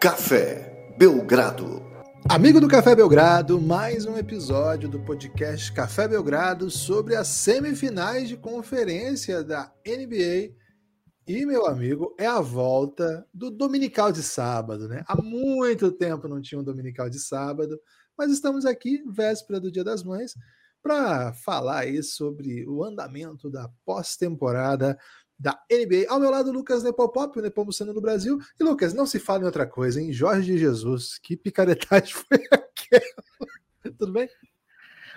Café Belgrado. Amigo do Café Belgrado, mais um episódio do podcast Café Belgrado sobre as semifinais de conferência da NBA. E, meu amigo, é a volta do Dominical de sábado, né? Há muito tempo não tinha um Dominical de sábado, mas estamos aqui, véspera do Dia das Mães, para falar aí sobre o andamento da pós-temporada da NBA. Ao meu lado, Lucas Nepopop, o Nepomuceno no Brasil. E Lucas, não se fala em outra coisa, hein? Jorge de Jesus, que picaretagem foi aquela? Tudo bem?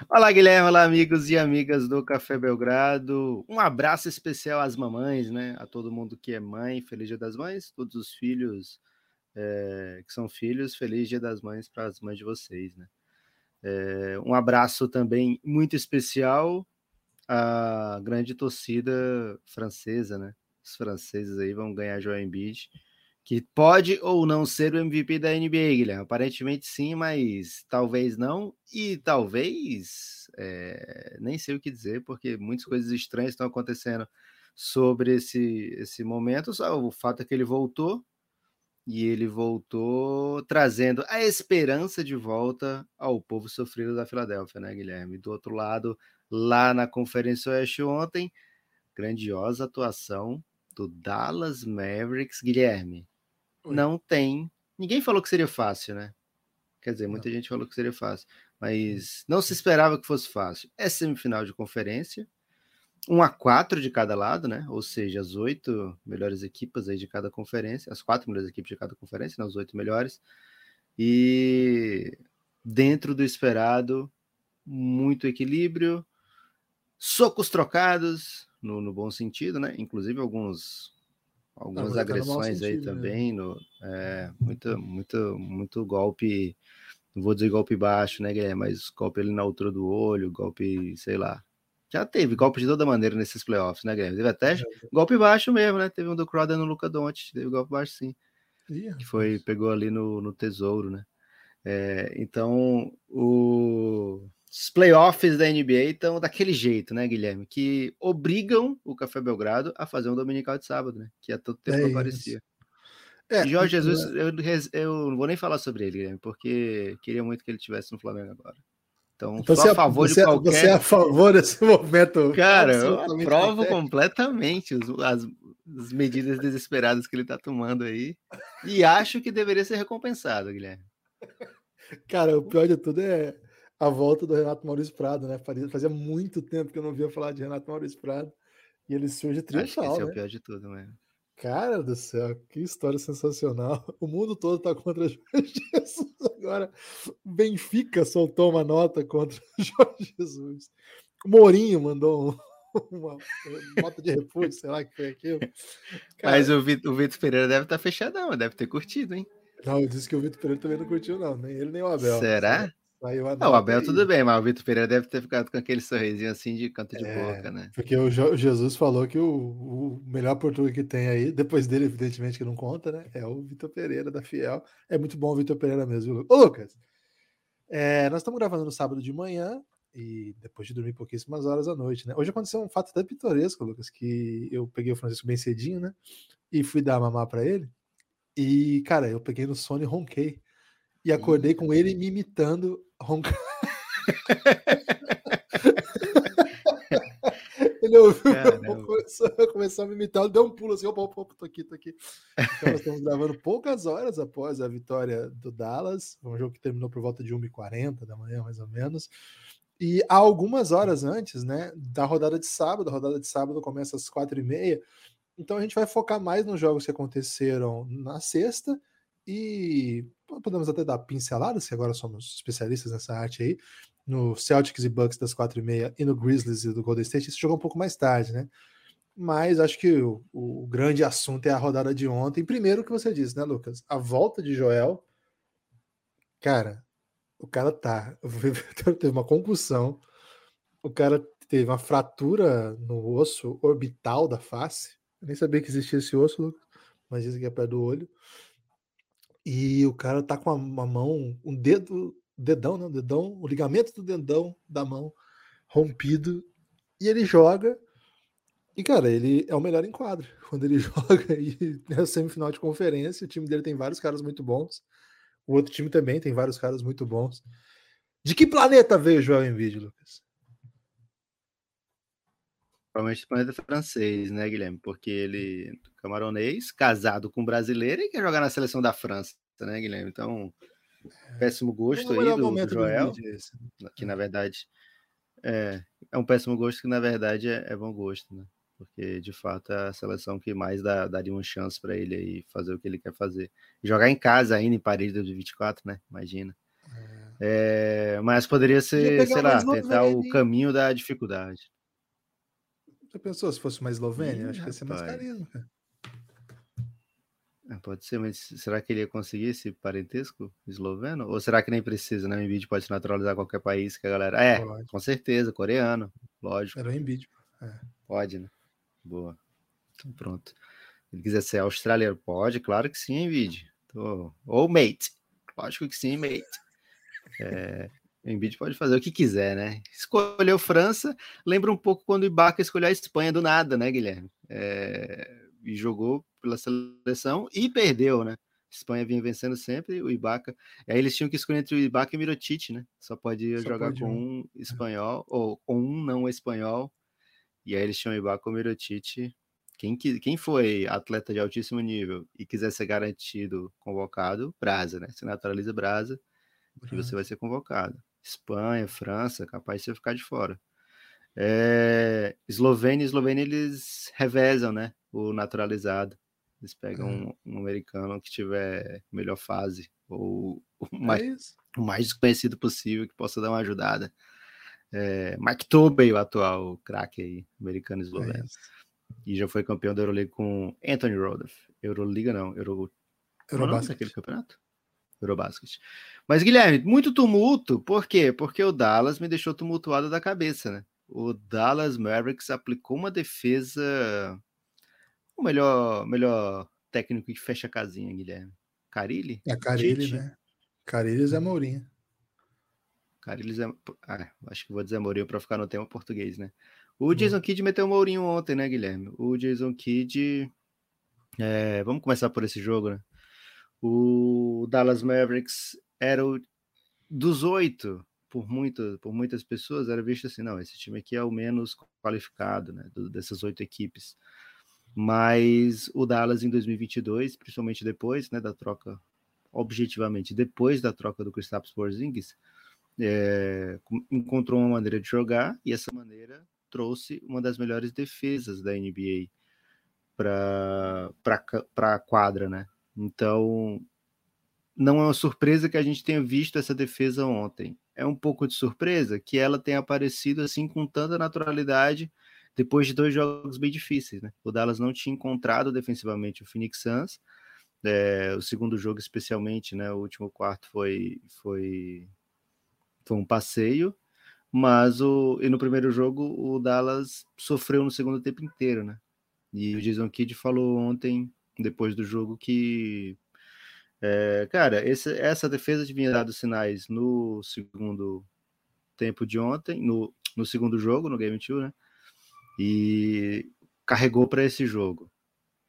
Olá, Guilherme, olá, amigos e amigas do Café Belgrado. Um abraço especial às mamães, né? A todo mundo que é mãe, feliz Dia das Mães, todos os filhos é, que são filhos, feliz Dia das Mães para as mães de vocês, né? É, um abraço também muito especial a grande torcida francesa, né? Os franceses aí vão ganhar Joel Embiid, que pode ou não ser o MVP da NBA, Guilherme. Aparentemente sim, mas talvez não e talvez é, nem sei o que dizer, porque muitas coisas estranhas estão acontecendo sobre esse esse momento. Só o fato é que ele voltou e ele voltou trazendo a esperança de volta ao povo sofrido da Filadélfia, né, Guilherme? Do outro lado, lá na Conferência Oeste ontem. Grandiosa atuação do Dallas Mavericks, Guilherme. Oi. Não tem. Ninguém falou que seria fácil, né? Quer dizer, muita não. gente falou que seria fácil, mas não se esperava que fosse fácil. É semifinal de conferência, um a quatro de cada lado, né? Ou seja, as oito melhores equipas aí de cada conferência, as quatro melhores equipes de cada conferência, né? os oito melhores. E dentro do esperado, muito equilíbrio, socos trocados, no, no bom sentido, né? Inclusive alguns algumas agressões aí sentido, também, né? no, é, muito, muito, muito golpe, não vou dizer golpe baixo, né, Guilherme, mas golpe ali na altura do olho, golpe, sei lá. Já teve golpe de toda maneira nesses playoffs, né, Guilherme? Teve até é. golpe baixo mesmo, né? Teve um do Crowder no Luca Doncic, teve golpe baixo sim. que foi, pegou ali no, no tesouro, né? É, então, o os playoffs da NBA estão daquele jeito, né, Guilherme? Que obrigam o Café Belgrado a fazer um dominical de sábado, né? Que há todo tempo é aparecia. É, Jorge Jesus, é. eu, eu não vou nem falar sobre ele, Guilherme, porque queria muito que ele tivesse no Flamengo agora. Então, então você, a favor você, de qualquer... você é a favor desse momento? Cara, eu aprovo completamente os, as, as medidas desesperadas que ele está tomando aí e acho que deveria ser recompensado, Guilherme. Cara, o pior de tudo é a volta do Renato Maurício Prado, né? Fazia muito tempo que eu não via falar de Renato Maurício Prado. E ele surge triunfal, Acho que esse né? é o né? pior de tudo, mesmo. Cara do céu, que história sensacional. O mundo todo tá contra Jesus agora. Benfica soltou uma nota contra Jorge Jesus. O Mourinho mandou uma, nota de repúdio, sei lá que foi aquilo. Cara, Mas o Vitor, o Vitor Pereira deve estar tá fechadão, deve ter curtido, hein? Não, eu disse que o Vitor Pereira também não curtiu, não. Nem ele, nem o Abel. Será? Saiu a não, o Abel tudo bem, mas o Vitor Pereira deve ter ficado com aquele sorrisinho assim de canto de é, boca, né? Porque o Jesus falou que o, o, melhor português que tem aí, depois dele, evidentemente, que não conta, né? É o Vitor Pereira da Fiel. É muito bom o Vitor Pereira mesmo, viu? Ô, Lucas, é, nós estamos gravando no sábado de manhã e depois de dormir pouquíssimas horas à noite, né? Hoje aconteceu um fato até pitoresco, Lucas, que eu peguei o Francisco bem cedinho, né? E fui dar mamar para ele. E, cara, eu peguei no sono e ronquei. E acordei com ele me imitando roncar. Ele ouviu, começou, começou, a me imitar, deu um pulo assim, opa, opa, opa, tô aqui, tô aqui. Então nós estamos gravando poucas horas após a vitória do Dallas, um jogo que terminou por volta de 1h40 da manhã, mais ou menos. E há algumas horas antes, né, da rodada de sábado, a rodada de sábado começa às 4h30, então a gente vai focar mais nos jogos que aconteceram na sexta e podemos até dar pinceladas, que agora somos especialistas nessa arte aí, no Celtics e Bucks das 4 e meia e no Grizzlies e do Golden State, isso jogou um pouco mais tarde, né? Mas acho que o, o, grande assunto é a rodada de ontem. Primeiro o que você disse, né, Lucas? A volta de Joel. Cara, o cara tá. Teve uma concussão. O cara teve uma fratura no osso orbital da face. Eu nem sabia que existia esse osso, Lucas, mas dizem que é perto do olho. E o cara tá com a, uma mão, um dedo, dedão, né? Dedão, o ligamento do dedão da mão rompido. E ele joga E, cara, ele é o melhor em quadro. Quando ele joga e é semifinal de conferência, o time dele tem vários caras muito bons. O outro time também tem vários caras muito bons. De que planeta veio o Joel Embiid, Lucas? Provavelmente planeta francês, né, Guilherme? Porque ele é camaronês, casado com brasileiro e quer jogar na seleção da França, né, Guilherme? Então, é. péssimo gosto aí do, do Joel, do que na verdade é, é um péssimo gosto que na verdade é, é bom gosto, né? porque de fato é a seleção que mais dá, daria uma chance para ele aí fazer o que ele quer fazer. Jogar em casa ainda em Paris de 24, né? Imagina. É. É, mas poderia ser, sei lá, tentar o caminho da dificuldade. Já pensou se fosse uma Eslovênia? Ih, Acho que ia ser mais carisma. É, pode ser, mas será que ele ia conseguir esse parentesco esloveno? Ou será que nem precisa, né? O Embiid pode naturalizar qualquer país que a galera. É, pode. com certeza, coreano, lógico. Era o Embiid. É. Pode, né? Boa. Então pronto. Se ele quiser ser australiano, pode, claro que sim, Embiid. Tô... Ou mate. Lógico que sim, mate. É, o Embiid pode fazer o que quiser, né? Escolheu França, lembra um pouco quando o Ibaka escolheu a Espanha do nada, né, Guilherme? É, e jogou pela seleção e perdeu, né? Espanha vinha vencendo sempre, o Ibaka. Aí eles tinham que escolher entre o Ibaka e o Mirotic, né? Só podia Só jogar pode com um, um espanhol, ou com um não espanhol e aí eles tinham Ibaka ou Mirotic. Quem, quem foi atleta de altíssimo nível e quiser ser garantido convocado, Brasa, né? Se naturaliza Brasa e você vai ser convocado. Espanha, França, capaz de você ficar de fora. É, Eslovênia, Eslovênia eles revezam, né? O naturalizado. Eles pegam um, um, americano que tiver melhor fase ou o é mais, é o mais desconhecido possível que possa dar uma ajudada. É, Mike Tobey, o atual craque aí, americano esloveno. É e já foi campeão da Euroliga com Anthony Rodolph. Euroliga não, Euro... Eurobasket. aquele campeonato? Eurobasket. Mas, Guilherme, muito tumulto, por quê? Porque o Dallas me deixou tumultuado da cabeça, né? O Dallas Mavericks aplicou uma defesa. O melhor, melhor técnico que fecha a casinha, Guilherme. Carilli? É Carilli, né? Carilli Zé Mourinho. Carilhos é. Ah, acho que vou dizer Mourinho para ficar no tema português, né? O uhum. Jason Kidd meteu o Mourinho ontem, né, Guilherme? O Jason Kidd. É... Vamos começar por esse jogo, né? O Dallas Mavericks era o dos oito, por, muito, por muitas pessoas, era visto assim: não, esse time aqui é o menos qualificado, né? Dessas oito equipes. Mas o Dallas em 2022, principalmente depois, né, da troca, objetivamente, depois da troca do Kristaps Porzingis, é, encontrou uma maneira de jogar e essa maneira trouxe uma das melhores defesas da NBA para a quadra, né? Então, não é uma surpresa que a gente tenha visto essa defesa ontem. É um pouco de surpresa que ela tenha aparecido assim com tanta naturalidade depois de dois jogos bem difíceis, né? O Dallas não tinha encontrado defensivamente o Phoenix Suns. É, o segundo jogo, especialmente, né? O último quarto foi, foi foi um passeio, mas o, e no primeiro jogo o Dallas sofreu no segundo tempo inteiro, né? E o Jason Kidd falou ontem, depois do jogo, que é, cara, esse, essa defesa tinha dado sinais no segundo tempo de ontem, no, no segundo jogo, no Game 2, né? E carregou para esse jogo.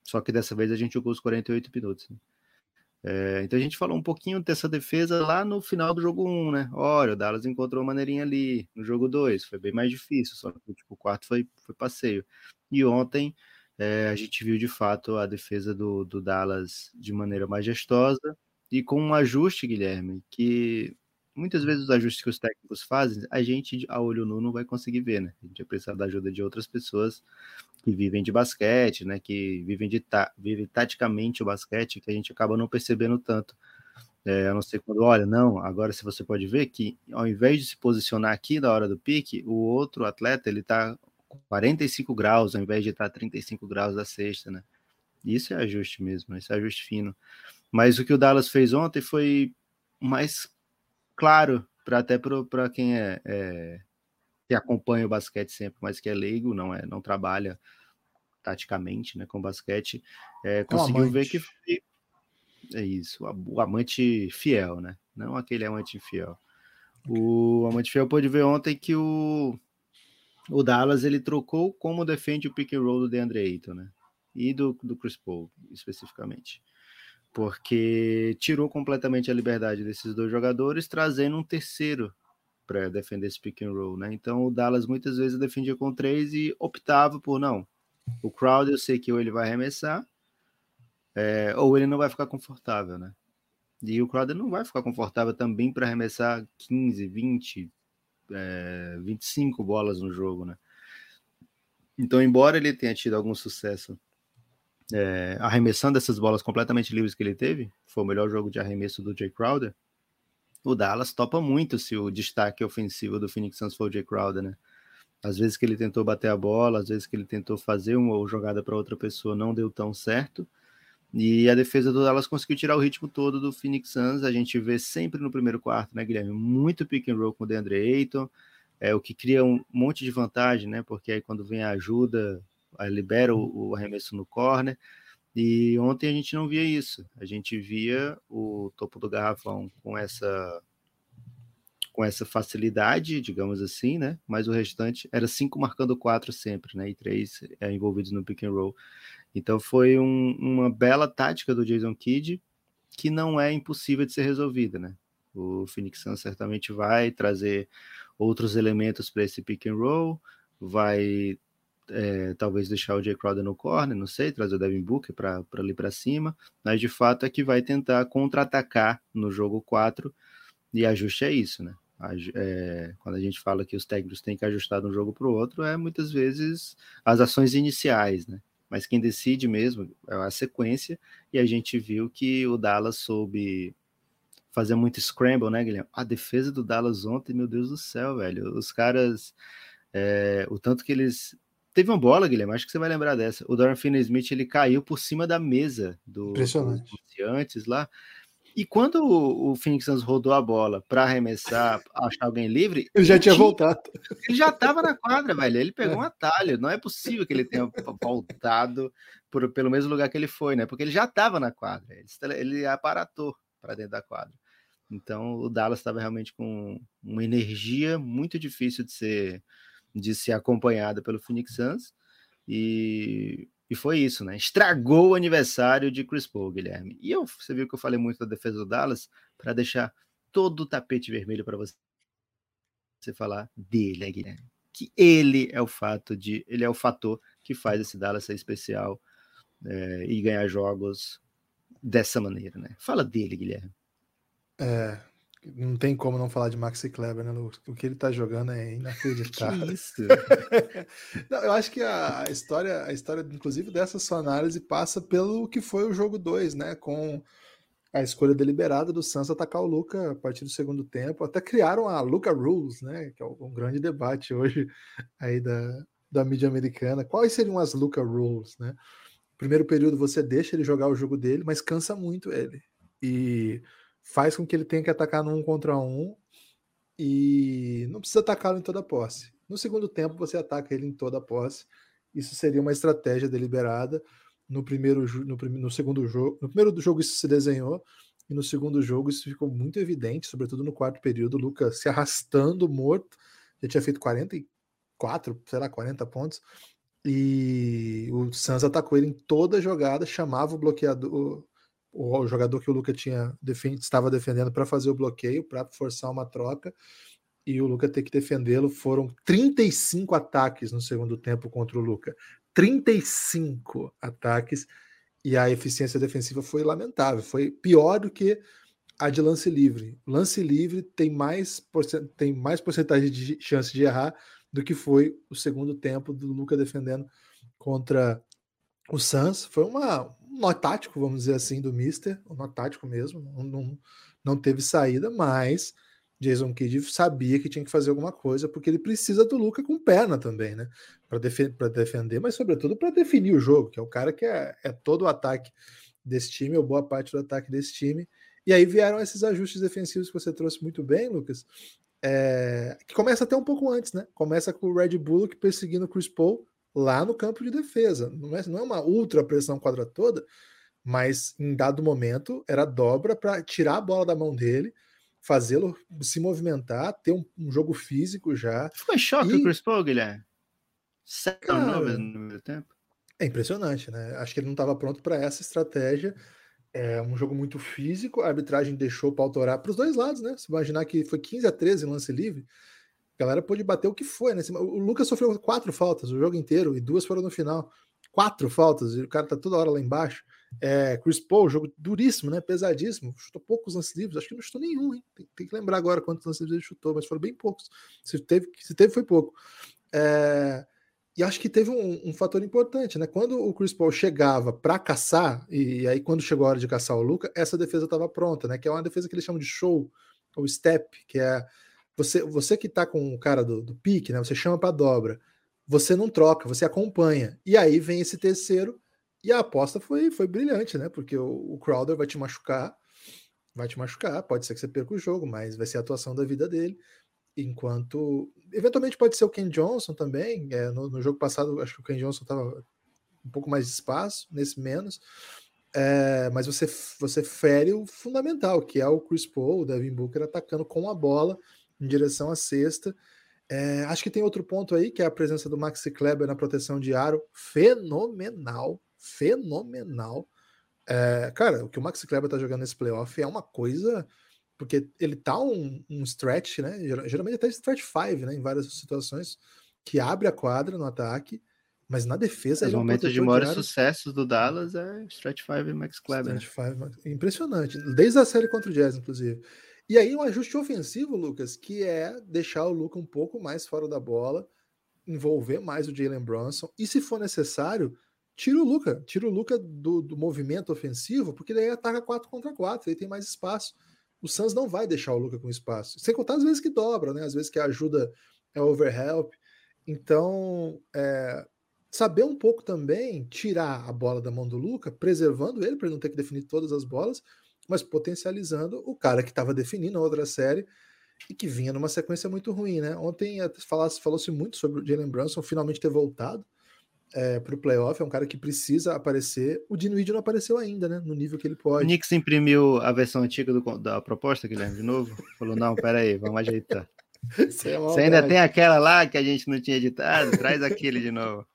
Só que dessa vez a gente jogou os 48 minutos. Né? É, então a gente falou um pouquinho dessa defesa lá no final do jogo 1, né? Olha, o Dallas encontrou uma maneirinha ali no jogo 2, foi bem mais difícil, só que tipo, o quarto foi, foi passeio. E ontem é, a gente viu de fato a defesa do, do Dallas de maneira majestosa e com um ajuste, Guilherme, que muitas vezes os ajustes que os técnicos fazem, a gente a olho nu não vai conseguir ver, né? A gente vai precisar da ajuda de outras pessoas que vivem de basquete, né, que vivem de ta, vivem taticamente o basquete, que a gente acaba não percebendo tanto. É, a não ser quando, olha, não, agora se você pode ver que ao invés de se posicionar aqui na hora do pique, o outro atleta ele tá 45 graus ao invés de estar tá 35 graus da sexta, né? Isso é ajuste mesmo, isso é ajuste fino. Mas o que o Dallas fez ontem foi mais claro para até para quem é, é que acompanha o basquete sempre, mas que é leigo, não é, não trabalha taticamente, né, com basquete, é, conseguiu ver que foi, é isso, o amante fiel, né, não aquele amante fiel. O amante fiel pôde ver ontem que o o Dallas ele trocou como defende o pick and roll do DeAndre Ayton, né? E do, do Chris Paul, especificamente. Porque tirou completamente a liberdade desses dois jogadores, trazendo um terceiro para defender esse pick and roll, né? Então o Dallas muitas vezes defendia com três e optava por não. O crowd eu sei que ou ele vai arremessar, é, ou ele não vai ficar confortável, né? E o Crowder não vai ficar confortável também para arremessar 15, 20, é, 25 bolas no jogo, né? Então, embora ele tenha tido algum sucesso é, arremessando essas bolas completamente livres que ele teve, foi o melhor jogo de arremesso do Jay Crowder, o Dallas topa muito se o destaque ofensivo do Phoenix Suns for o Jay Crowder, né? Às vezes que ele tentou bater a bola, às vezes que ele tentou fazer uma jogada para outra pessoa não deu tão certo. E a defesa do Dallas conseguiu tirar o ritmo todo do Phoenix Suns. A gente vê sempre no primeiro quarto, né, Guilherme? Muito pick and roll com o DeAndre Ayton, é o que cria um monte de vantagem, né? Porque aí quando vem a ajuda, libera o, o arremesso no corner. E ontem a gente não via isso. A gente via o topo do garrafão com essa com essa facilidade, digamos assim, né? Mas o restante era cinco marcando quatro sempre, né? E três é, envolvidos no pick and roll. Então foi um, uma bela tática do Jason Kidd que não é impossível de ser resolvida, né? O Phoenix Suns certamente vai trazer outros elementos para esse pick and roll, vai é, talvez deixar o Jay Crowder no corner, não sei, trazer o Devin Booker para ali para cima, mas de fato é que vai tentar contra-atacar no jogo 4 e ajuste é isso, né? É, quando a gente fala que os técnicos têm que ajustar de um jogo para o outro, é muitas vezes as ações iniciais, né? Mas quem decide mesmo é a sequência, e a gente viu que o Dallas soube fazer muito scramble, né, Guilherme? A defesa do Dallas ontem, meu Deus do céu, velho. Os caras, é, o tanto que eles. Teve uma bola, Guilherme, acho que você vai lembrar dessa. O Dorian Finney-Smith, ele caiu por cima da mesa do, Impressionante. do antes lá. E quando o, Phoenix Suns rodou a bola para arremessar, achar alguém livre. Ele já tinha, tinha voltado. Ele já estava na quadra, velho. Ele pegou é. um atalho. Não é possível que ele tenha voltado por, pelo mesmo lugar que ele foi, né? Porque ele já estava na quadra. Ele, ele aparatou para dentro da quadra. Então o Dallas estava realmente com uma energia muito difícil de ser, de ser acompanhada pelo Phoenix Suns. E e foi isso, né? Estragou o aniversário de Chris Paul, Guilherme. E eu, você viu que eu falei muito da defesa do Dallas para deixar todo o tapete vermelho para você, você falar dele, né, Guilherme? Que ele é o fato de, ele é o fator que faz esse Dallas ser especial é, e ganhar jogos dessa maneira, né? Fala dele, Guilherme. É, não tem como não falar de Maxi Kleber, né, O que ele tá jogando é inacreditável. Que isso? não, eu acho que a história, a história, inclusive, dessa sua análise passa pelo que foi o jogo 2, né? Com a escolha deliberada do Santos atacar o Luca a partir do segundo tempo. Até criaram a Luca Rules, né? Que é um grande debate hoje aí da, da mídia americana. Quais seriam as Luca Rules, né? Primeiro período você deixa ele jogar o jogo dele, mas cansa muito ele. E faz com que ele tenha que atacar no um contra um e não precisa atacá-lo em toda a posse. No segundo tempo, você ataca ele em toda a posse. Isso seria uma estratégia deliberada. No primeiro no, no segundo jogo, no primeiro jogo isso se desenhou e no segundo jogo isso ficou muito evidente, sobretudo no quarto período, o Lucas se arrastando morto, já tinha feito 44, sei lá, 40 pontos. E o Sanz atacou ele em toda a jogada, chamava o bloqueador, o jogador que o Luca tinha defend, estava defendendo para fazer o bloqueio, para forçar uma troca, e o Luca ter que defendê-lo. Foram 35 ataques no segundo tempo contra o Luca. 35 ataques, e a eficiência defensiva foi lamentável. Foi pior do que a de lance livre. Lance livre tem mais, tem mais porcentagem de chance de errar do que foi o segundo tempo do Luca defendendo contra o Suns. Foi uma, nó tático, vamos dizer assim, do Mister, um nó tático mesmo, não, não, teve saída, mas Jason Kidd sabia que tinha que fazer alguma coisa, porque ele precisa do Luca com perna também, né? Para defe defender, mas sobretudo para definir o jogo, que é o cara que é, é todo o ataque desse time, ou boa parte do ataque desse time. E aí vieram esses ajustes defensivos que você trouxe muito bem, Lucas, é, que começa até um pouco antes, né? Começa com o Red Bullock perseguindo o Chris Paul, lá no campo de defesa. Não é, não é uma ultra pressão quadra toda, mas em dado momento era dobra para tirar a bola da mão dele, fazê-lo se movimentar, ter um, um, jogo físico já. Ficou em choque e... o Chris Paul, Guilherme? Sete no primeiro tempo. É impressionante, né? Acho que ele não estava pronto para essa estratégia. É um jogo muito físico, a arbitragem deixou para autorar para os dois lados, né? Se imaginar que foi 15 a 13 em lance livre, a galera pôde bater o que foi, né? O Lucas sofreu quatro faltas o jogo inteiro e duas foram no final. Quatro faltas, e o cara tá toda hora lá embaixo. É, Chris Paul, jogo duríssimo, né? Pesadíssimo. Chutou poucos lances livres, acho que não chutou nenhum, hein? Tem, tem que lembrar agora quantos lances livres ele chutou, mas foram bem poucos. Se teve, se teve foi pouco. É, e acho que teve um, um, fator importante, né? Quando o Chris Paul chegava para caçar, e aí quando chegou a hora de caçar o Luca, essa defesa estava pronta, né? Que é uma defesa que eles chamam de show, ou step, que é você, você que tá com o cara do, do pique, né? Você chama para dobra, você não troca, você acompanha. E aí vem esse terceiro, e a aposta foi, foi brilhante, né? Porque o, o Crowder vai te machucar, vai te machucar, pode ser que você perca o jogo, mas vai ser a atuação da vida dele enquanto eventualmente pode ser o Ken Johnson também. É, no, no, jogo passado, acho que o Ken Johnson estava um pouco mais de espaço, nesse menos. É, mas você, você fere o fundamental, que é o Chris Paul, o Devin Booker atacando com a bola em direção à cesta. É, acho que tem outro ponto aí, que é a presença do Maxi Kleber na proteção de aro, fenomenal, fenomenal. É, cara, o que o Maxi Kleber tá jogando nesse playoff é uma coisa porque ele tá um, um stretch, né? Geralmente até stretch 5, né? Em várias situações, que abre a quadra no ataque, mas na defesa. Os é momentos de maiores sucessos do Dallas é stretch 5 e Max Kleber. Stretch 5, impressionante. Desde a série contra o Jazz, inclusive. E aí um ajuste ofensivo, Lucas, que é deixar o Luca um pouco mais fora da bola, envolver mais o Jalen Brunson, e se for necessário, tira o Luca, tira o Luca do, do movimento ofensivo, porque daí ataca 4 contra 4, aí tem mais espaço o Suns não vai deixar o Luca com espaço. Sem contar as vezes que dobra, né? Às vezes que ajuda é overhelp. Então, é, saber um pouco também tirar a bola da mão do Luca, preservando ele para ele não ter que definir todas as bolas, mas potencializando o cara que estava definindo a outra série e que vinha numa sequência muito ruim, né? Ontem falou-se muito sobre o Jalen Brunson finalmente ter voltado é, para o playoff, é um cara que precisa aparecer. O Dinwiddie não apareceu ainda, né? No nível que ele pode. O Knicks imprimiu a versão antiga do, da proposta, Guilherme, de novo. Falou: não, peraí, vamos ajeitar. Você, é Você ainda tem aquela lá que a gente não tinha editado? Traz aquele de novo.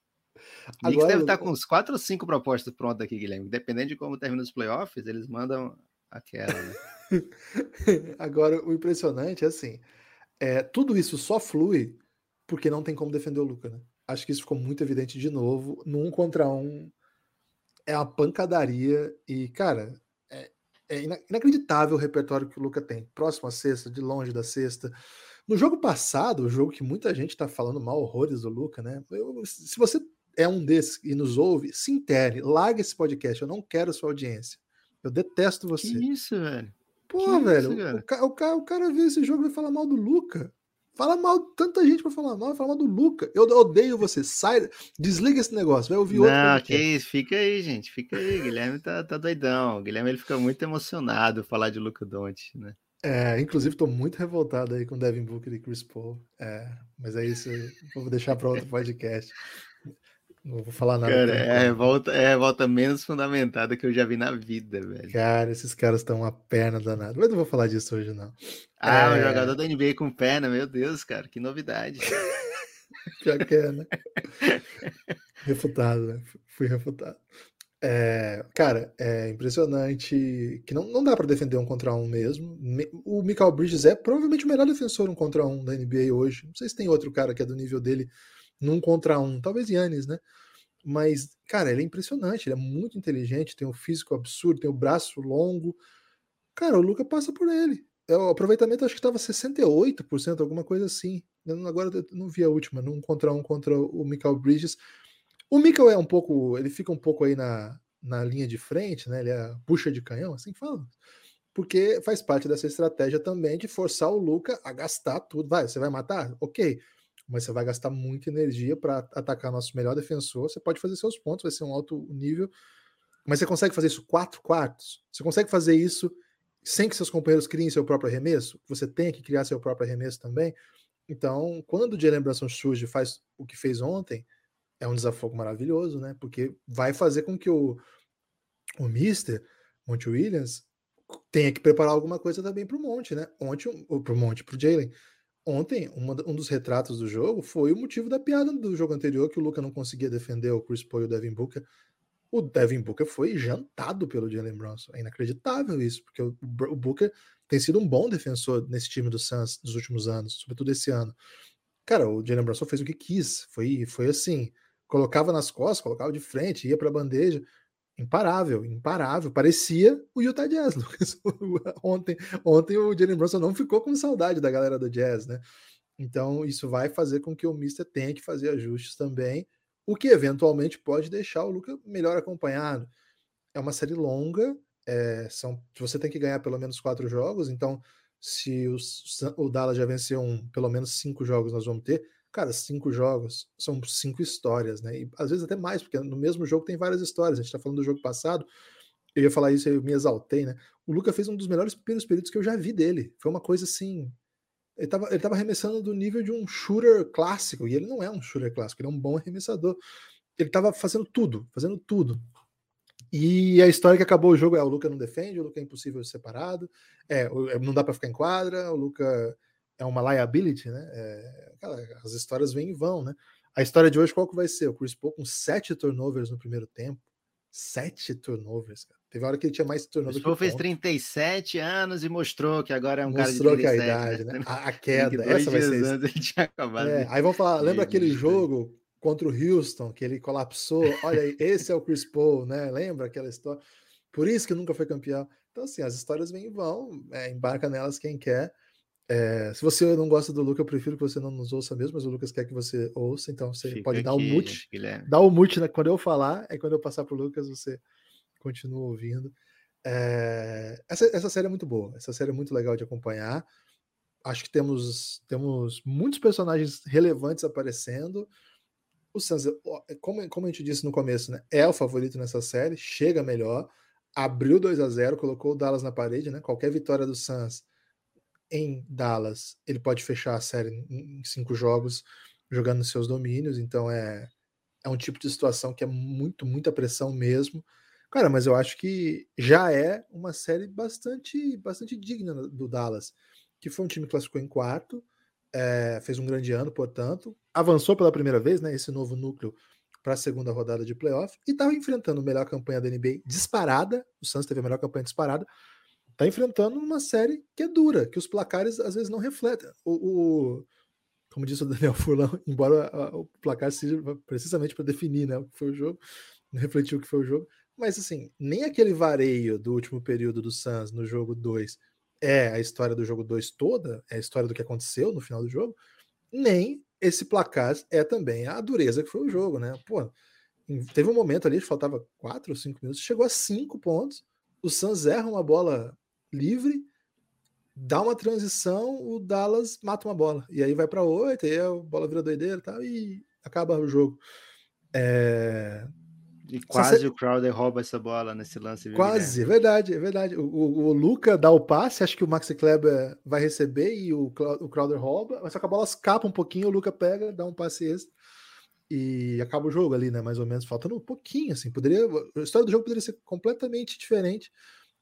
O Knicks deve estar com uns quatro ou cinco propostas prontas aqui, Guilherme. Dependendo de como termina os playoffs, eles mandam aquela. Né? Agora, o impressionante é assim: é, tudo isso só flui porque não tem como defender o Luca, né? acho que isso ficou muito evidente de novo. No um contra um é uma pancadaria e, cara, é, é inacreditável o repertório que o Luca tem. Próximo à sexta, de longe da sexta. No jogo passado, o jogo que muita gente tá falando mal horrores do Luca, né? Eu, se você é um desses e nos ouve, se intere, larga esse podcast. Eu não quero sua audiência. Eu detesto você. Que isso, velho? Pô, que velho, isso, o, o, cara, o cara vê esse jogo e vai falar mal do Luca. Fala mal, tanta gente para falar mal, fala mal do Luca. Eu odeio você. Sai, desliga esse negócio, vai ouvir outro. Não, que isso, fica aí, gente. Fica aí. Guilherme tá, tá doidão. O Guilherme ele fica muito emocionado falar de Luca Doncic, né? É, inclusive tô muito revoltado aí com Devin Booker e Chris Paul. É, mas é isso, vou deixar para outro podcast. Não vou falar nada. Cara, é a, revolta, é a revolta menos fundamentada que eu já vi na vida, velho. Cara, esses caras estão uma perna danada. Mas não vou falar disso hoje, não. Ah, é... um jogador da NBA com perna, meu Deus, cara, que novidade. Já que é, né? refutado, né? Fui refutado. É, cara, é impressionante que não, não dá para defender um contra um mesmo. O Michael Bridges é provavelmente o melhor defensor um contra um da NBA hoje. Não sei se tem outro cara que é do nível dele num contra um, talvez Yannis, né? Mas, cara, ele é impressionante, ele é muito inteligente, tem um físico absurdo, tem o um braço longo. Cara, o Luca passa por ele. É, o aproveitamento acho que estava 68%, alguma coisa assim. Agora eu não vi a última, num contra um contra o Michael Bridges. O Michael é um pouco, ele fica um pouco aí na, na linha de frente, né? Ele é puxa de canhão, assim fala. Porque faz parte dessa estratégia também de forçar o Luca a gastar tudo. Vai, você vai matar? Ok mas você vai gastar muita energia para atacar nosso melhor defensor. Você pode fazer seus pontos, vai ser um alto nível, mas você consegue fazer isso quatro quartos? Você consegue fazer isso sem que seus companheiros criem seu próprio arremesso? Você tem que criar seu próprio arremesso também? Então, quando o Jalen Brunson surge faz o que fez ontem, é um desafogo maravilhoso, né? Porque vai fazer com que o, o Mister, Monte Williams, tenha que preparar alguma coisa também para o Monte, né? Ontem, para o Monte, para o Jalen. Ontem, uma, um dos retratos do jogo foi o motivo da piada do jogo anterior, que o Luca não conseguia defender o Chris Paul e o Devin Booker. O Devin Booker foi jantado pelo Jalen Brunson. É inacreditável isso, porque o, Booker tem sido um bom defensor nesse time do Suns nos últimos anos, sobretudo esse ano. Cara, o Jalen Brunson fez o que quis. Foi, foi assim, colocava nas costas, colocava de frente, ia para a bandeja imparável, imparável. Parecia o Utah Jazz, Lucas. ontem, ontem o Jalen Brunson não ficou com saudade da galera do Jazz, né? Então isso vai fazer com que o Mister tenha que fazer ajustes também, o que eventualmente pode deixar o Luca melhor acompanhado. É uma série longa, é, são, você tem que ganhar pelo menos quatro jogos, então se os, o Dallas já venceu um, pelo menos cinco jogos nós vamos ter, Cara, cinco jogos são cinco histórias, né? E às vezes até mais, porque no mesmo jogo tem várias histórias. A gente tá falando do jogo passado, eu ia falar isso, eu me exaltei, né? O Luca fez um dos melhores primeiros períodos que eu já vi dele. Foi uma coisa assim. Ele tava, ele tava arremessando do nível de um shooter clássico, e ele não é um shooter clássico, ele é um bom arremessador. Ele tava fazendo tudo, fazendo tudo. E a história que acabou o jogo é o Luca não defende, o Luca é impossível separado, é, não dá para ficar em quadra, o Luca é uma liability, né? É, cara, as histórias vêm e vão, né? A história de hoje qual que vai ser? O Chris Paul com sete turnovers no primeiro tempo. Sete turnovers, cara. Teve hora que ele tinha mais turnovers. O Chris Paul fez 37 anos e mostrou que agora é um mostrou cara de 37, que a idade, né? né? A, a queda, essa vai ser. Anos, ele tinha acabado é, aí vão falar, lembra aquele jogo contra o Houston que ele colapsou? Olha aí, esse é o Chris Paul, né? Lembra aquela história? Por isso que nunca foi campeão. Então, assim, as histórias vêm e vão, é, embarca nelas quem quer. É, se você não gosta do Lucas, eu prefiro que você não nos ouça mesmo, mas o Lucas quer que você ouça, então você Fica pode aqui, dar o mute. Dá o mute né, quando eu falar, é quando eu passar para o Lucas, você continua ouvindo. É, essa, essa série é muito boa, essa série é muito legal de acompanhar. Acho que temos, temos muitos personagens relevantes aparecendo. O Suns, é, como, como a gente disse no começo, né, é o favorito nessa série, chega melhor, abriu 2 a 0 colocou o Dallas na parede, né? Qualquer vitória do Suns em Dallas, ele pode fechar a série em cinco jogos jogando nos seus domínios, então é, é um tipo de situação que é muito, muita pressão mesmo. Cara, mas eu acho que já é uma série bastante, bastante digna do Dallas, que foi um time que classificou em quarto, é, fez um grande ano, portanto, avançou pela primeira vez, né? Esse novo núcleo para a segunda rodada de playoff e estava enfrentando a melhor campanha da NBA disparada. O Suns teve a melhor campanha disparada tá enfrentando uma série que é dura, que os placares às vezes não refletem. O, o como disse o Daniel Furlan, embora o placar seja precisamente para definir né, o que foi o jogo, não refletiu o que foi o jogo, mas assim, nem aquele vareio do último período do Suns no jogo 2 é a história do jogo 2 toda, é a história do que aconteceu no final do jogo, nem esse placar é também a dureza que foi o jogo, né? Pô, teve um momento ali, faltava 4 ou 5 minutos, chegou a 5 pontos, o Suns erra uma bola livre, dá uma transição, o Dallas mata uma bola. E aí vai para oito, aí a bola vira doideira e tal, e acaba o jogo. É... E quase o Crowder rouba essa bola nesse lance. Quase, é verdade, é verdade. O, o, o, Luca dá o passe, acho que o Maxi Kleber vai receber e o, o Crowder rouba, mas só que a bola escapa um pouquinho, o Luca pega, dá um passe extra e acaba o jogo ali, né? Mais ou menos, faltando um pouquinho, assim. Poderia, a história do jogo poderia ser completamente diferente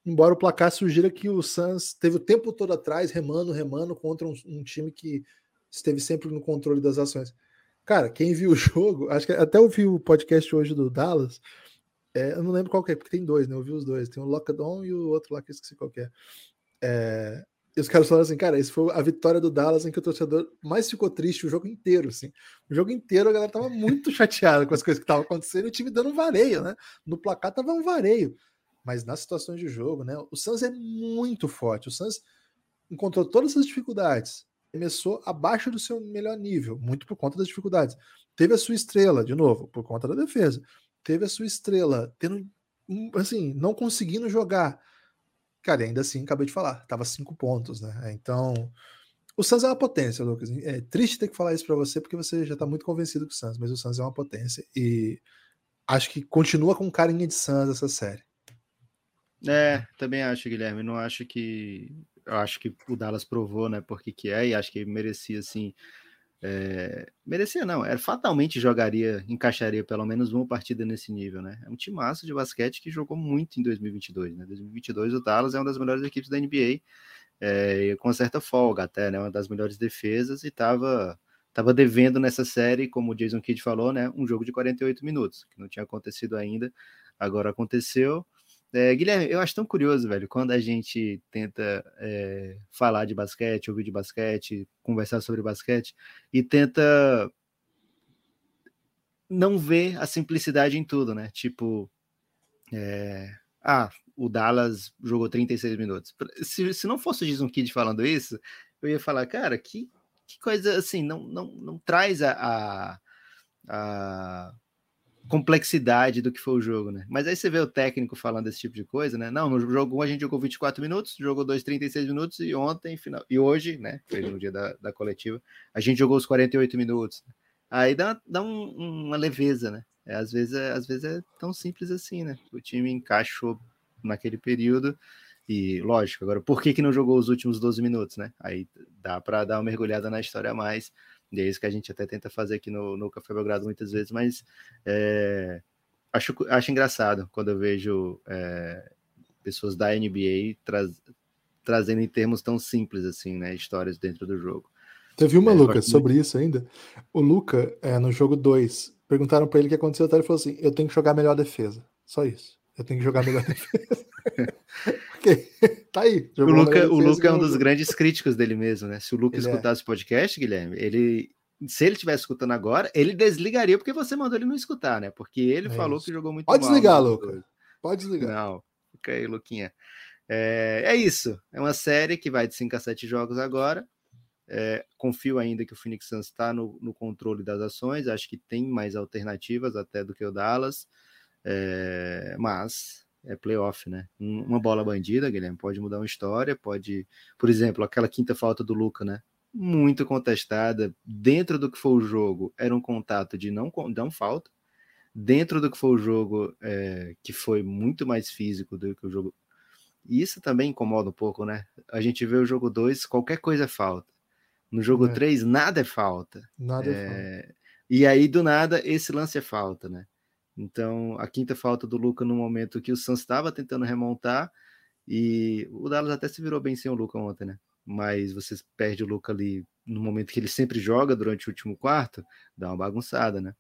embora o placar sugira que o Suns teve o tempo todo atrás, remando, remando contra um, um, time que esteve sempre no controle das ações. Cara, quem viu o jogo, acho que até ouvi o podcast hoje do Dallas, é, eu não lembro qual que é, porque tem dois, né? Eu vi os dois, tem o Lockdown e o outro lá que eu esqueci qual que é. é. E os caras falaram assim, cara, esse foi a vitória do Dallas em que o torcedor mais ficou triste o jogo inteiro, assim. O jogo inteiro a galera tava muito chateada com as coisas que estavam acontecendo o time dando um vareio, né? No placar tava um vareio mas nas situações de jogo, né? O Suns é muito forte. O Suns encontrou todas as dificuldades, começou abaixo do seu melhor nível, muito por conta das dificuldades. Teve a sua estrela, de novo, por conta da defesa. Teve a sua estrela, tendo assim, não conseguindo jogar. Cara, ainda assim, acabei de falar, tava cinco pontos, né? Então, o Suns é uma potência, Lucas. É triste ter que falar isso para você, porque você já tá muito convencido com o Suns, mas o Suns é uma potência e acho que continua com carinha de Suns essa série. É, também acho, Guilherme. Não acho que. Eu acho que o Dallas provou, né? Porque que é, e acho que merecia, assim. É... Merecia, não. Era fatalmente jogaria, encaixaria pelo menos uma partida nesse nível, né? É um time massa de basquete que jogou muito em 2022, né? 2022 o Dallas é uma das melhores equipes da NBA. é, com certa folga até, né? Uma das melhores defesas e estava tava devendo nessa série, como o Jason Kidd falou, né? Um jogo de 48 minutos, que não tinha acontecido ainda, agora aconteceu. É, Guilherme, eu acho tão curioso, velho, quando a gente tenta é, falar de basquete, ouvir de basquete, conversar sobre basquete e tenta não ver a simplicidade em tudo, né? Tipo, é, ah, o Dallas jogou 36 minutos. Se, se não fosse o Jason Kidd falando isso, eu ia falar, cara, que, que coisa assim, não, não, não traz a, a, a complexidade do que foi o jogo, né? Mas aí você vê o técnico falando esse tipo de coisa, né? Não, no jogo 1 a gente jogou 24 minutos, jogou 2, 36 minutos, e ontem, final, e hoje, né? Foi no dia da, da coletiva, a gente jogou os 48 minutos. Aí dá, dá um, uma leveza, né? É, às, vezes é, às vezes é tão simples assim, né? O time encaixou naquele período. E lógico, agora, por que, que não jogou os últimos 12 minutos, né? Aí dá para dar uma mergulhada na história a mais. E é isso que a gente até tenta fazer aqui no, no Café Belgrado muitas vezes, mas é, acho, acho engraçado quando eu vejo é, pessoas da NBA traz, trazendo em termos tão simples assim, né? Histórias dentro do jogo. Teve uma, é, Lucas, sobre isso ainda. O Luca, é, no jogo 2, perguntaram para ele o que aconteceu, ele falou assim: eu tenho que jogar melhor defesa. Só isso. Eu tenho que jogar melhor defesa. tá aí. O Luca, o Luca é um dos grandes críticos dele mesmo, né? Se o Luca ele é. escutasse o é. podcast, Guilherme, ele. Se ele estivesse escutando agora, ele desligaria porque você mandou ele não escutar, né? Porque ele é falou isso. que jogou muito Pode mal. Pode desligar, Luca. Pode desligar. Não, fica aí, Luquinha. É, é, isso. É uma série que vai de 5 a 7 jogos agora. É, confio ainda que o Phoenix Suns está no, no, controle das ações. Acho que tem mais alternativas até do que o Dallas. É, mas é playoff, né? Uma bola bandida, Guilherme, pode mudar uma história, pode, por exemplo, aquela quinta falta do Luca, né? Muito contestada. Dentro do que foi o jogo, era um contato de não, não falta. Dentro do que foi o jogo, é, que foi muito mais físico do que o jogo. E isso também incomoda um pouco, né? A gente vê o jogo 2, qualquer coisa é falta. No jogo 3, é. nada é falta. Nada é, é falta. E aí, do nada, esse lance é falta, né? Então, a quinta falta do Luca no momento que o Suns estava tentando remontar e o Dallas até se virou bem sem o Luca ontem, né? Mas você perde o Luca ali no momento que ele sempre joga durante o último quarto, dá uma bagunçada, né?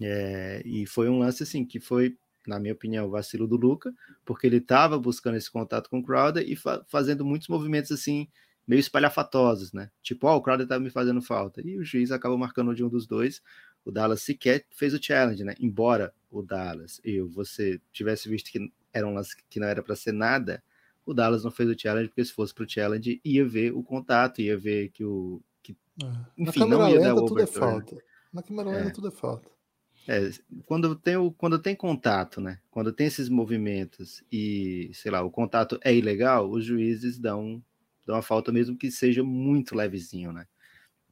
É, e foi um lance assim que foi, na minha opinião, o vacilo do Luca, porque ele estava buscando esse contato com o Crowder e fa fazendo muitos movimentos assim meio espalhafatosos, né? Tipo, ó, oh, o Crowder estava me fazendo falta. E o juiz acabou marcando de um dos dois, o Dallas sequer fez o challenge, né? Embora o Dallas e você tivesse visto que era um lance que não era para ser nada, o Dallas não fez o challenge porque se fosse para o challenge ia ver o contato, ia ver que o que, é. enfim, Na não ia dar o tudo é falta. Na câmera lenta é. tudo é falta. É, quando tem o, quando tem contato, né? Quando tem esses movimentos e, sei lá, o contato é ilegal, os juízes dão, dão a falta mesmo que seja muito levezinho, né?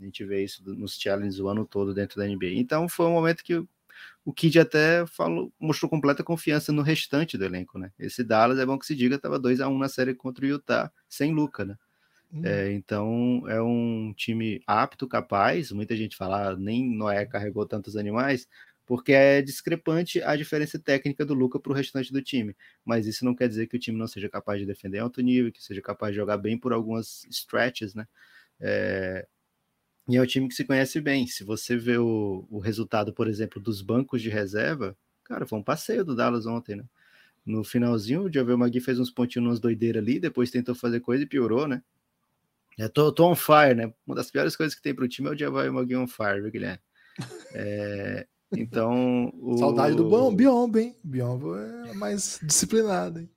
A gente vê isso nos challenges o ano todo dentro da NBA. Então foi um momento que o Kid até falou, mostrou completa confiança no restante do elenco, né? Esse Dallas, é bom que se diga, estava 2 a 1 na série contra o Utah, sem Luca, né? Hum. É, então é um time apto, capaz. Muita gente fala, ah, nem Noé carregou tantos animais, porque é discrepante a diferença técnica do Luca para o restante do time. Mas isso não quer dizer que o time não seja capaz de defender alto nível, que seja capaz de jogar bem por algumas stretches, né? É, e é um time que se conhece bem. Se você vê o, o resultado, por exemplo, dos bancos de reserva, cara, foi um passeio do Dallas ontem, né? No finalzinho, o Javel Magui fez uns pontinhos, umas doideiras ali, depois tentou fazer coisa e piorou, né? É, tô, tô on fire, né? Uma das piores coisas que tem pro time é o Javel Magui on fire, viu, Guilherme? É, então. O... Saudade do bom Biombo, hein? Biombo é mais disciplinado, hein?